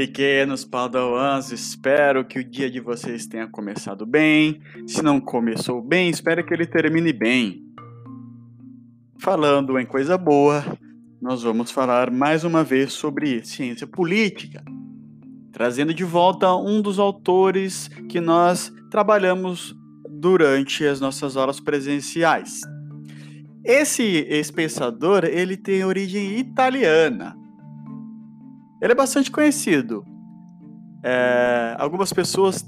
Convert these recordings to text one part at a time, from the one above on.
Pequenos padawans, espero que o dia de vocês tenha começado bem. Se não começou bem, espero que ele termine bem. Falando em coisa boa, nós vamos falar mais uma vez sobre ciência política, trazendo de volta um dos autores que nós trabalhamos durante as nossas aulas presenciais. Esse ex-pensador, ele tem origem italiana. Ele é bastante conhecido. É, algumas pessoas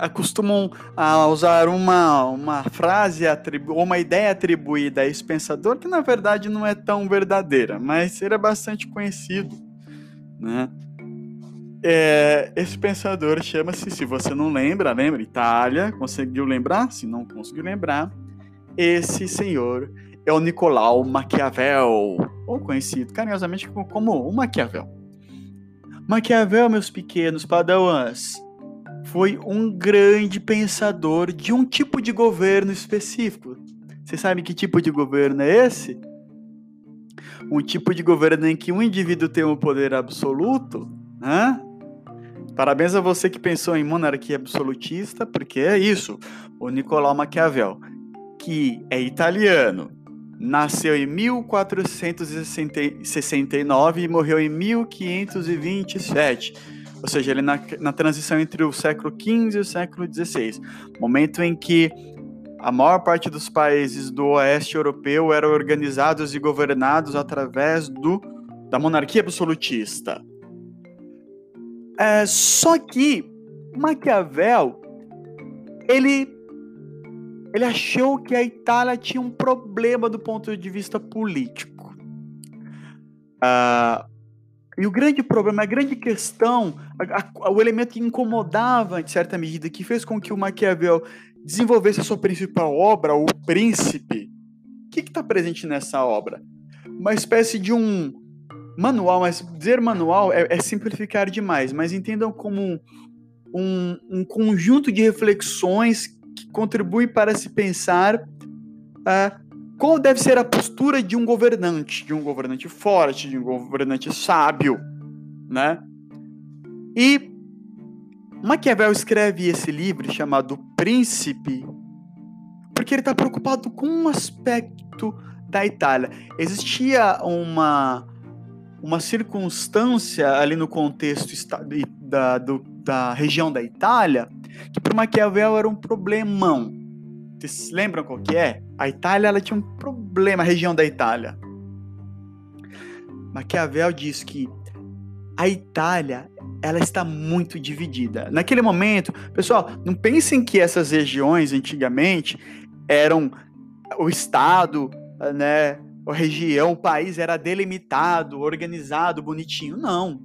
acostumam a usar uma, uma frase ou uma ideia atribuída a esse pensador que na verdade não é tão verdadeira, mas ele é bastante conhecido, né? É, esse pensador chama-se, se você não lembra, lembra, Itália, conseguiu lembrar? Se não conseguiu lembrar, esse senhor é o Nicolau Maquiavel, ou conhecido carinhosamente como o Maquiavel. Maquiavel, meus pequenos padawans, foi um grande pensador de um tipo de governo específico. Você sabe que tipo de governo é esse? Um tipo de governo em que um indivíduo tem o um poder absoluto, né? Parabéns a você que pensou em monarquia absolutista, porque é isso. O Nicolau Maquiavel, que é italiano, nasceu em 1469 e morreu em 1527. Ou seja, ele na, na transição entre o século XV e o século XVI, momento em que a maior parte dos países do oeste europeu eram organizados e governados através do, da monarquia absolutista. É, só que Maquiavel, ele, ele achou que a Itália tinha um problema do ponto de vista político. Uh, e o grande problema, a grande questão, a, a, o elemento que incomodava, de certa medida, que fez com que o Maquiavel desenvolvesse a sua principal obra, O Príncipe, o que está presente nessa obra? Uma espécie de um manual, mas dizer manual é, é simplificar demais, mas entendam como um, um, conjunto de reflexões que contribui para se pensar uh, qual deve ser a postura de um governante, de um governante forte, de um governante sábio, né? E Maquiavel escreve esse livro chamado Príncipe porque ele está preocupado com um aspecto da Itália. Existia uma uma circunstância ali no contexto da, do, da região da Itália que para Maquiavel era um problemão. Vocês lembram qual que é? A Itália ela tinha um problema, a região da Itália. Maquiavel diz que a Itália ela está muito dividida. Naquele momento, pessoal, não pensem que essas regiões antigamente eram o estado, né, a região, o país era delimitado, organizado, bonitinho. Não.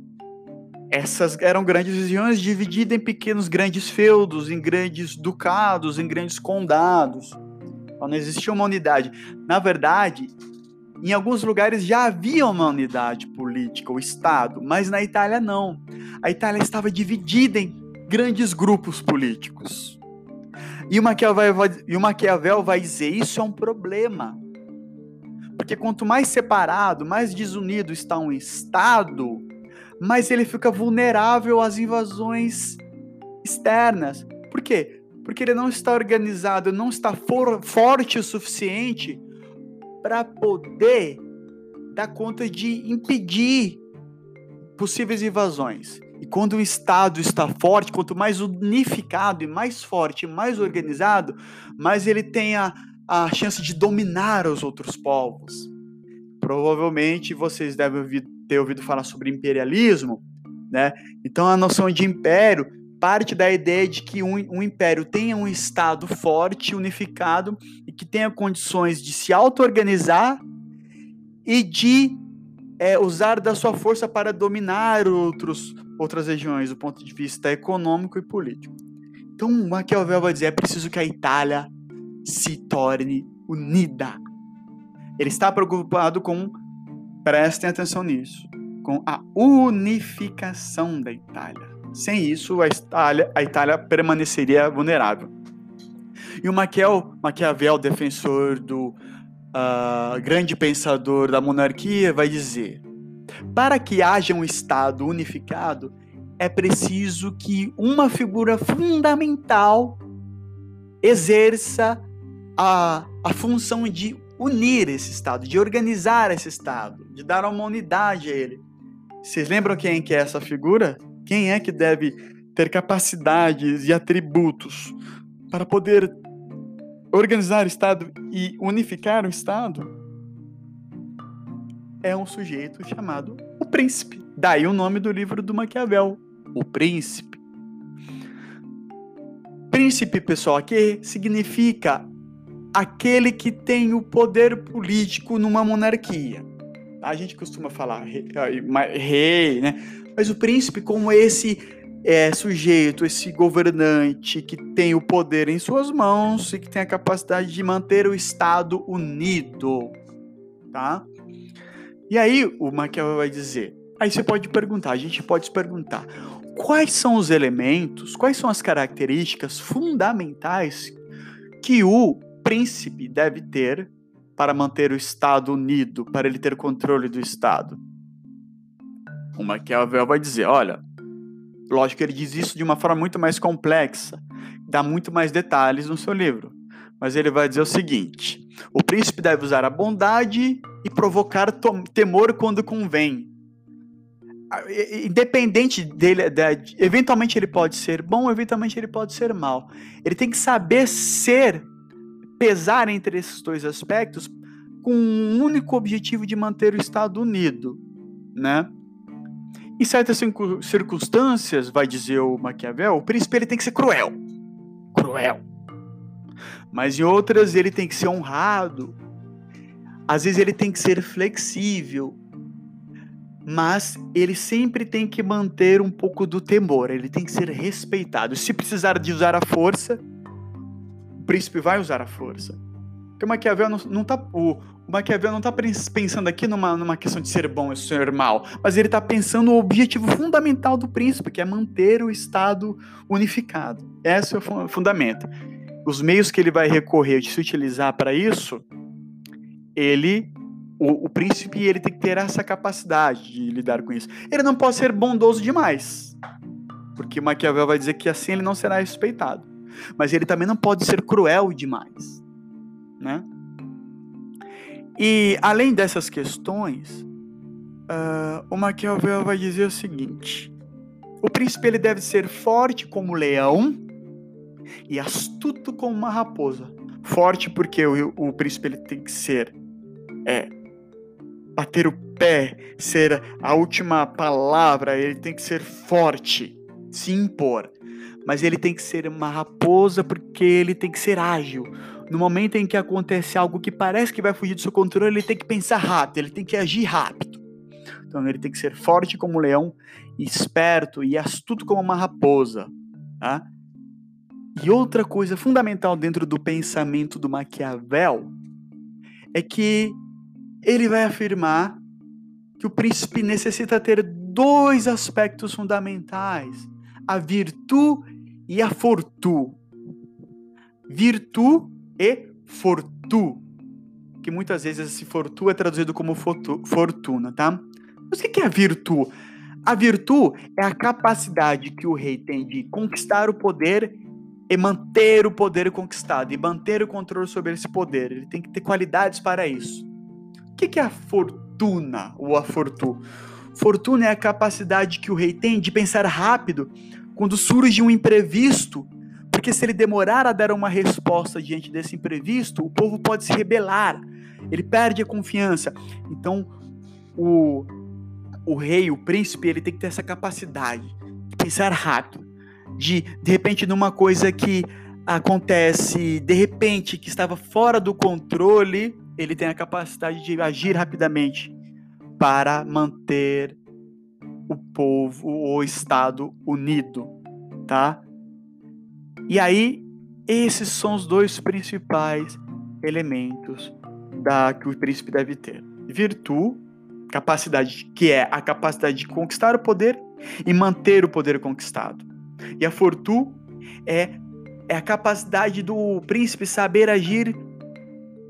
Essas eram grandes regiões divididas em pequenos grandes feudos, em grandes ducados, em grandes condados. Então, não existia uma unidade. Na verdade, em alguns lugares já havia uma unidade política, o Estado, mas na Itália não. A Itália estava dividida em grandes grupos políticos. E o Maquiavel vai, e o Maquiavel vai dizer: isso é um problema. Porque quanto mais separado, mais desunido está um Estado, mais ele fica vulnerável às invasões externas. Por quê? Porque ele não está organizado, não está for, forte o suficiente para poder dar conta de impedir possíveis invasões. E quando o Estado está forte, quanto mais unificado e mais forte, mais organizado, mais ele tem a, a chance de dominar os outros povos. Provavelmente vocês devem ouvir, ter ouvido falar sobre imperialismo, né? Então a noção de império parte da ideia de que um, um império tenha um estado forte, unificado e que tenha condições de se auto-organizar e de é, usar da sua força para dominar outros, outras regiões do ponto de vista econômico e político. Então Maquiavel vai dizer é preciso que a Itália se torne unida. Ele está preocupado com, prestem atenção nisso, com a unificação da Itália. Sem isso, a Itália, a Itália permaneceria vulnerável. E o Maquiel, Maquiavel, defensor do uh, grande pensador da monarquia, vai dizer: para que haja um Estado unificado, é preciso que uma figura fundamental exerça a, a função de unir esse Estado, de organizar esse Estado, de dar uma unidade a ele. Vocês lembram quem que é essa figura? Quem é que deve ter capacidades e atributos para poder organizar o Estado e unificar o Estado? É um sujeito chamado o príncipe. Daí o nome do livro do Maquiavel, O Príncipe. Príncipe, pessoal, aqui significa aquele que tem o poder político numa monarquia. A gente costuma falar rei, rei né? Mas o príncipe, como esse é, sujeito, esse governante que tem o poder em suas mãos e que tem a capacidade de manter o Estado unido, tá? E aí o Maquiavel vai dizer, aí você pode perguntar, a gente pode se perguntar, quais são os elementos, quais são as características fundamentais que o príncipe deve ter para manter o Estado unido, para ele ter controle do Estado? O Maquiavel vai dizer: olha, lógico que ele diz isso de uma forma muito mais complexa, dá muito mais detalhes no seu livro. Mas ele vai dizer o seguinte: o príncipe deve usar a bondade e provocar temor quando convém. Independente dele, eventualmente ele pode ser bom, eventualmente ele pode ser mal. Ele tem que saber ser pesar entre esses dois aspectos com um único objetivo de manter o Estado unido, né? Em certas circunstâncias, vai dizer o Maquiavel, o príncipe ele tem que ser cruel. Cruel. Mas em outras ele tem que ser honrado. Às vezes ele tem que ser flexível. Mas ele sempre tem que manter um pouco do temor, ele tem que ser respeitado. Se precisar de usar a força, príncipe vai usar a força. Porque o Maquiavel não, não tá. O, o Maquiavel não está pensando aqui numa, numa questão de ser bom e ser mal, mas ele está pensando no objetivo fundamental do príncipe, que é manter o Estado unificado. Esse é o fundamento. Os meios que ele vai recorrer de se utilizar para isso, ele, o, o príncipe, ele tem que ter essa capacidade de lidar com isso. Ele não pode ser bondoso demais, porque Maquiavel vai dizer que assim ele não será respeitado mas ele também não pode ser cruel demais, né? E além dessas questões, uh, o Maquiavel vai dizer o seguinte: o príncipe ele deve ser forte como leão e astuto como uma raposa. Forte porque o, o príncipe ele tem que ser é, bater o pé, ser a última palavra, ele tem que ser forte, se impor mas ele tem que ser uma raposa porque ele tem que ser ágil. No momento em que acontece algo que parece que vai fugir do seu controle, ele tem que pensar rápido, ele tem que agir rápido. Então ele tem que ser forte como um leão, esperto e astuto como uma raposa. Tá? E outra coisa fundamental dentro do pensamento do Maquiavel é que ele vai afirmar que o príncipe necessita ter dois aspectos fundamentais: a virtude e a fortu. Virtu e fortu. Que muitas vezes esse fortu é traduzido como fortuna, tá? Mas o que é a virtu? A virtu é a capacidade que o rei tem de conquistar o poder e manter o poder conquistado, e manter o controle sobre esse poder. Ele tem que ter qualidades para isso. O que é a fortuna ou a fortu? Fortuna é a capacidade que o rei tem de pensar rápido quando surge um imprevisto, porque se ele demorar a dar uma resposta diante desse imprevisto, o povo pode se rebelar, ele perde a confiança. Então, o, o rei, o príncipe, ele tem que ter essa capacidade de pensar rápido, de, de repente, numa coisa que acontece, de repente, que estava fora do controle, ele tem a capacidade de agir rapidamente para manter o povo, o Estado unido, tá? E aí, esses são os dois principais elementos da que o príncipe deve ter: virtude, capacidade que é a capacidade de conquistar o poder e manter o poder conquistado. E a fortuna é é a capacidade do príncipe saber agir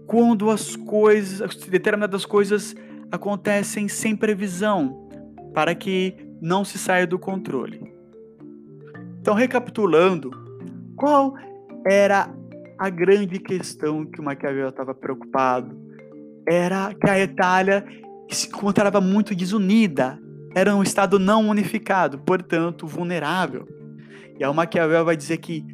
quando as coisas, determinadas coisas acontecem sem previsão, para que não se saia do controle. Então, recapitulando, qual era a grande questão que o Maquiavel estava preocupado? Era que a Itália se encontrava muito desunida, era um estado não unificado, portanto vulnerável. E aí o Maquiavel vai dizer que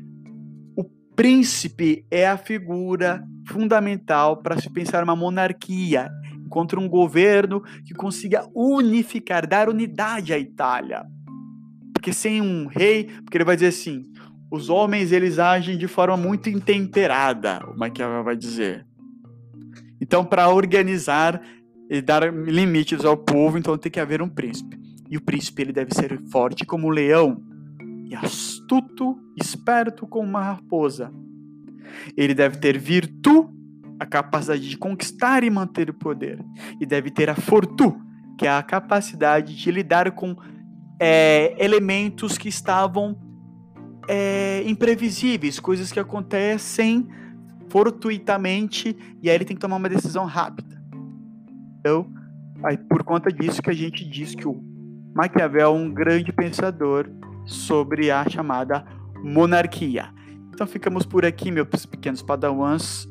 o príncipe é a figura fundamental para se pensar uma monarquia, contra um governo que consiga unificar, dar unidade à Itália. Porque sem um rei, porque ele vai dizer assim, os homens eles agem de forma muito intemperada, o Maquiavel vai dizer. Então, para organizar e dar limites ao povo, então tem que haver um príncipe. E o príncipe ele deve ser forte como um leão e astuto, esperto como uma raposa. Ele deve ter virtude a capacidade de conquistar e manter o poder. E deve ter a fortuna, que é a capacidade de lidar com é, elementos que estavam é, imprevisíveis, coisas que acontecem fortuitamente e aí ele tem que tomar uma decisão rápida. Então, aí, por conta disso que a gente diz que o Maquiavel é um grande pensador sobre a chamada monarquia. Então ficamos por aqui, meus pequenos padawans.